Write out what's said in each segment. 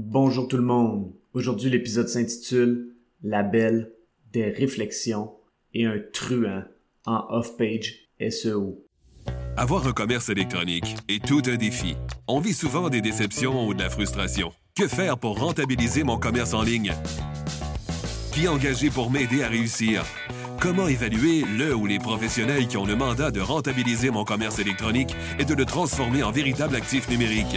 Bonjour tout le monde. Aujourd'hui, l'épisode s'intitule La belle des réflexions et un truand en off-page SEO. Avoir un commerce électronique est tout un défi. On vit souvent des déceptions ou de la frustration. Que faire pour rentabiliser mon commerce en ligne? Qui engager pour m'aider à réussir? Comment évaluer le ou les professionnels qui ont le mandat de rentabiliser mon commerce électronique et de le transformer en véritable actif numérique?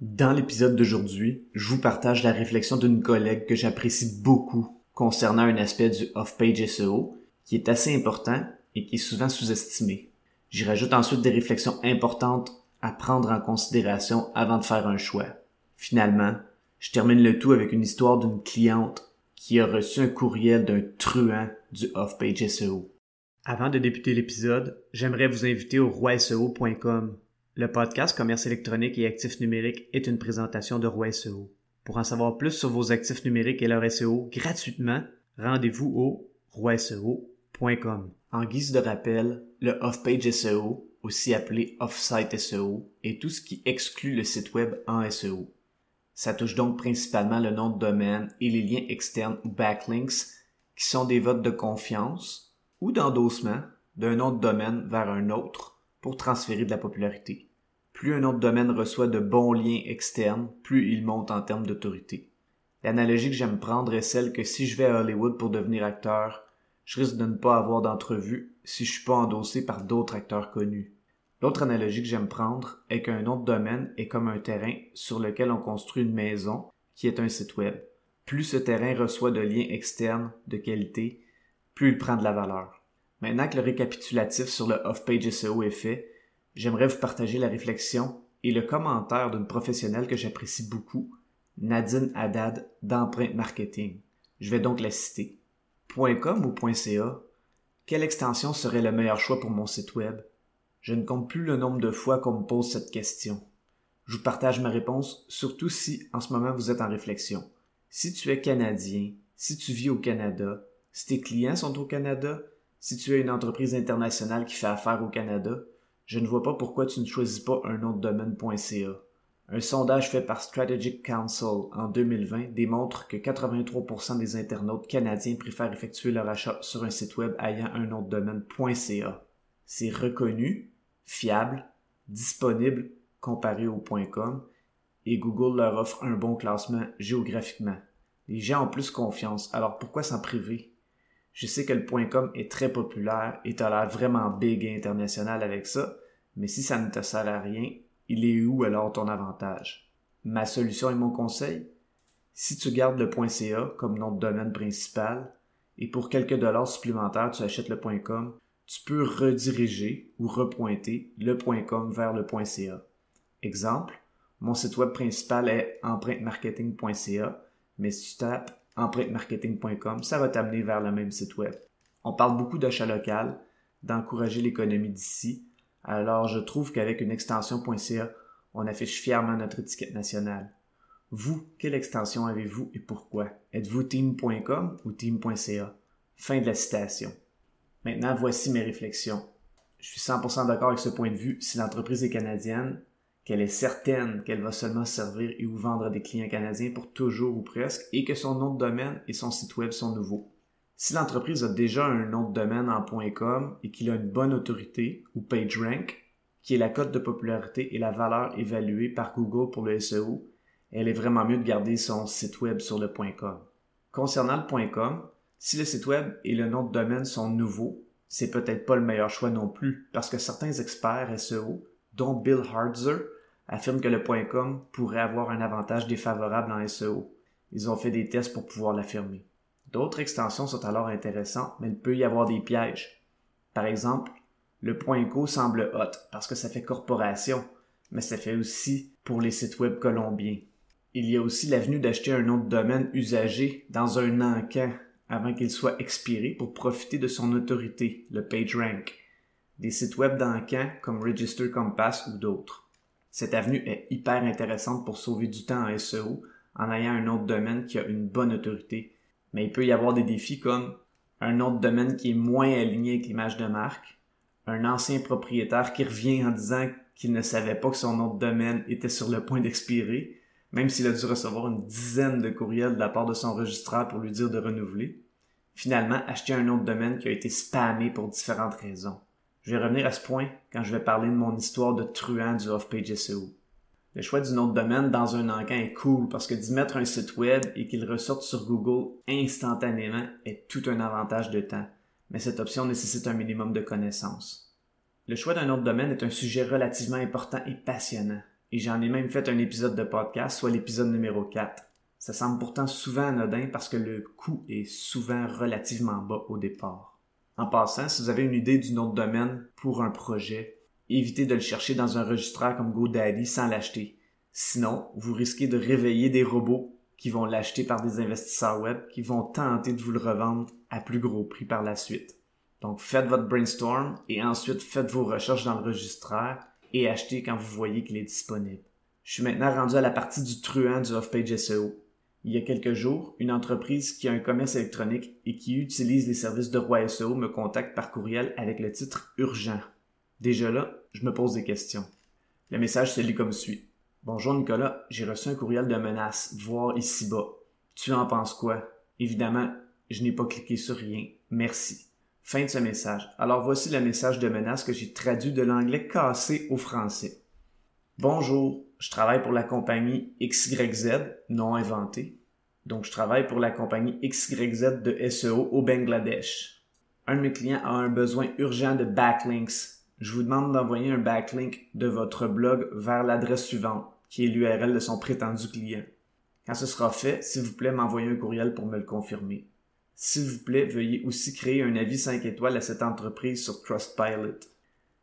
Dans l'épisode d'aujourd'hui, je vous partage la réflexion d'une collègue que j'apprécie beaucoup concernant un aspect du off-page SEO qui est assez important et qui est souvent sous-estimé. J'y rajoute ensuite des réflexions importantes à prendre en considération avant de faire un choix. Finalement, je termine le tout avec une histoire d'une cliente qui a reçu un courriel d'un truand du off-page SEO. Avant de débuter l'épisode, j'aimerais vous inviter au roiseo.com le podcast Commerce électronique et actifs numériques est une présentation de Roi SEO. Pour en savoir plus sur vos actifs numériques et leur SEO gratuitement, rendez-vous au roiseo.com. En guise de rappel, le off-page SEO, aussi appelé off-site SEO, est tout ce qui exclut le site web en SEO. Ça touche donc principalement le nom de domaine et les liens externes ou backlinks qui sont des votes de confiance ou d'endossement d'un nom de domaine vers un autre pour transférer de la popularité. Plus un de domaine reçoit de bons liens externes, plus il monte en termes d'autorité. L'analogie que j'aime prendre est celle que si je vais à Hollywood pour devenir acteur, je risque de ne pas avoir d'entrevue si je suis pas endossé par d'autres acteurs connus. L'autre analogie que j'aime prendre est qu'un de domaine est comme un terrain sur lequel on construit une maison qui est un site web. Plus ce terrain reçoit de liens externes de qualité, plus il prend de la valeur. Maintenant que le récapitulatif sur le off-page SEO est fait, j'aimerais vous partager la réflexion et le commentaire d'une professionnelle que j'apprécie beaucoup, Nadine Haddad d'Empreinte Marketing. Je vais donc la citer. .com ou .ca Quelle extension serait le meilleur choix pour mon site web? Je ne compte plus le nombre de fois qu'on me pose cette question. Je vous partage ma réponse, surtout si en ce moment vous êtes en réflexion. Si tu es Canadien, si tu vis au Canada, si tes clients sont au Canada, si tu es une entreprise internationale qui fait affaire au Canada, je ne vois pas pourquoi tu ne choisis pas un de domaine.ca. Un sondage fait par Strategic Council en 2020 démontre que 83% des internautes canadiens préfèrent effectuer leur achat sur un site web ayant un nom de domaine.ca. C'est reconnu, fiable, disponible comparé au .com et Google leur offre un bon classement géographiquement. Les gens ont plus confiance, alors pourquoi s'en priver? Je sais que le .com est très populaire et t'as l'air vraiment big et international avec ça, mais si ça ne te sert à rien, il est où alors ton avantage? Ma solution et mon conseil? Si tu gardes le .ca comme nom de domaine principal et pour quelques dollars supplémentaires tu achètes le .com, tu peux rediriger ou repointer le .com vers le .ca. Exemple, mon site web principal est empruntemarketing.ca, mais si tu tapes empruntemarketing.com, ça va t'amener vers le même site web. On parle beaucoup d'achat local, d'encourager l'économie d'ici, alors je trouve qu'avec une extension .ca, on affiche fièrement notre étiquette nationale. Vous, quelle extension avez-vous et pourquoi? Êtes-vous team.com ou team.ca? Fin de la citation. Maintenant, voici mes réflexions. Je suis 100% d'accord avec ce point de vue. Si l'entreprise est canadienne, qu'elle est certaine qu'elle va seulement servir et ou vendre à des clients canadiens pour toujours ou presque, et que son nom de domaine et son site web sont nouveaux. Si l'entreprise a déjà un nom de domaine en .com et qu'il a une bonne autorité ou PageRank, qui est la cote de popularité et la valeur évaluée par Google pour le SEO, elle est vraiment mieux de garder son site web sur le .com. Concernant le .com, si le site web et le nom de domaine sont nouveaux, c'est peut-être pas le meilleur choix non plus, parce que certains experts SEO, dont Bill Hartzer, affirment que le .com pourrait avoir un avantage défavorable en SEO. Ils ont fait des tests pour pouvoir l'affirmer. D'autres extensions sont alors intéressantes, mais il peut y avoir des pièges. Par exemple, le .co semble hot parce que ça fait corporation, mais ça fait aussi pour les sites web colombiens. Il y a aussi l'avenue d'acheter un de domaine usagé dans un encan avant qu'il soit expiré pour profiter de son autorité, le PageRank, des sites web d'encan comme Register Compass ou d'autres. Cette avenue est hyper intéressante pour sauver du temps en SEO en ayant un de domaine qui a une bonne autorité, mais il peut y avoir des défis comme un de domaine qui est moins aligné avec l'image de marque, un ancien propriétaire qui revient en disant qu'il ne savait pas que son de domaine était sur le point d'expirer, même s'il a dû recevoir une dizaine de courriels de la part de son registraire pour lui dire de renouveler. Finalement, acheter un de domaine qui a été spammé pour différentes raisons. Je vais revenir à ce point quand je vais parler de mon histoire de truand du off-page SEO. Le choix du de domaine dans un encan est cool parce que d'y mettre un site web et qu'il ressorte sur Google instantanément est tout un avantage de temps, mais cette option nécessite un minimum de connaissances. Le choix d'un de domaine est un sujet relativement important et passionnant, et j'en ai même fait un épisode de podcast, soit l'épisode numéro 4. Ça semble pourtant souvent anodin parce que le coût est souvent relativement bas au départ. En passant, si vous avez une idée du nom domaine pour un projet, évitez de le chercher dans un registraire comme GoDaddy sans l'acheter. Sinon, vous risquez de réveiller des robots qui vont l'acheter par des investisseurs web qui vont tenter de vous le revendre à plus gros prix par la suite. Donc faites votre brainstorm et ensuite faites vos recherches dans le registraire et achetez quand vous voyez qu'il est disponible. Je suis maintenant rendu à la partie du truand du off-page SEO. Il y a quelques jours, une entreprise qui a un commerce électronique et qui utilise les services de Roi SEO me contacte par courriel avec le titre urgent. Déjà là, je me pose des questions. Le message se lit comme suit. Bonjour Nicolas, j'ai reçu un courriel de menace, voir ici-bas. Tu en penses quoi? Évidemment, je n'ai pas cliqué sur rien. Merci. Fin de ce message. Alors voici le message de menace que j'ai traduit de l'anglais cassé au français. Bonjour, je travaille pour la compagnie XYZ, non inventé. Donc je travaille pour la compagnie XYZ de SEO au Bangladesh. Un de mes clients a un besoin urgent de backlinks je vous demande d'envoyer un backlink de votre blog vers l'adresse suivante, qui est l'URL de son prétendu client. Quand ce sera fait, s'il vous plaît, m'envoyer un courriel pour me le confirmer. S'il vous plaît, veuillez aussi créer un avis 5 étoiles à cette entreprise sur Trustpilot.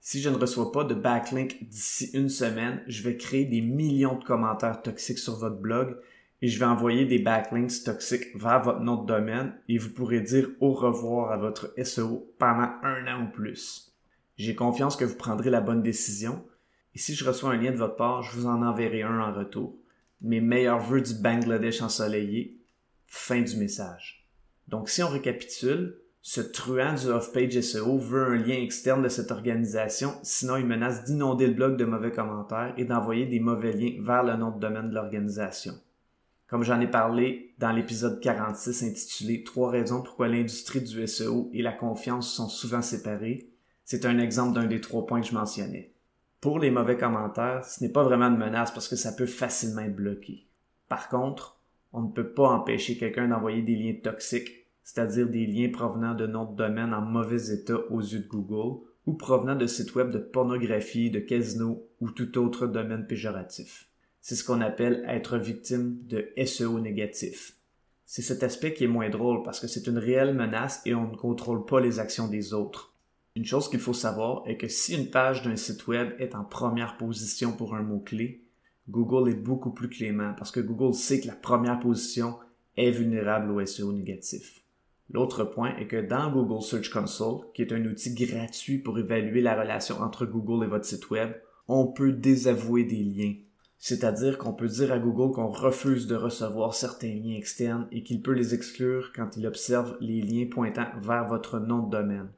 Si je ne reçois pas de backlink d'ici une semaine, je vais créer des millions de commentaires toxiques sur votre blog et je vais envoyer des backlinks toxiques vers votre nom domaine et vous pourrez dire au revoir à votre SEO pendant un an ou plus. J'ai confiance que vous prendrez la bonne décision. Et si je reçois un lien de votre part, je vous en enverrai un en retour. Mes meilleurs vœux du Bangladesh ensoleillé. Fin du message. Donc si on récapitule, ce truand du off-page SEO veut un lien externe de cette organisation, sinon il menace d'inonder le blog de mauvais commentaires et d'envoyer des mauvais liens vers le nom de domaine de l'organisation. Comme j'en ai parlé dans l'épisode 46 intitulé Trois raisons pourquoi l'industrie du SEO et la confiance sont souvent séparées, c'est un exemple d'un des trois points que je mentionnais. Pour les mauvais commentaires, ce n'est pas vraiment une menace parce que ça peut facilement être bloqué. Par contre, on ne peut pas empêcher quelqu'un d'envoyer des liens toxiques, c'est-à-dire des liens provenant de noms domaine en mauvais état aux yeux de Google ou provenant de sites web de pornographie, de casino ou tout autre domaine péjoratif. C'est ce qu'on appelle être victime de SEO négatif. C'est cet aspect qui est moins drôle parce que c'est une réelle menace et on ne contrôle pas les actions des autres. Une chose qu'il faut savoir est que si une page d'un site web est en première position pour un mot-clé, Google est beaucoup plus clément parce que Google sait que la première position est vulnérable au SEO négatif. L'autre point est que dans Google Search Console, qui est un outil gratuit pour évaluer la relation entre Google et votre site web, on peut désavouer des liens. C'est-à-dire qu'on peut dire à Google qu'on refuse de recevoir certains liens externes et qu'il peut les exclure quand il observe les liens pointant vers votre nom de domaine.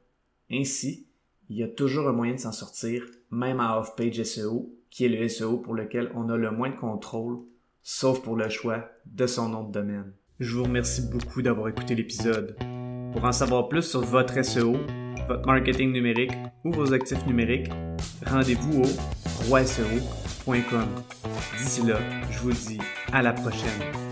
Ainsi, il y a toujours un moyen de s'en sortir, même à off-page SEO, qui est le SEO pour lequel on a le moins de contrôle, sauf pour le choix de son nom de domaine. Je vous remercie beaucoup d'avoir écouté l'épisode. Pour en savoir plus sur votre SEO, votre marketing numérique ou vos actifs numériques, rendez-vous au roiseo.com. D'ici là, je vous dis à la prochaine.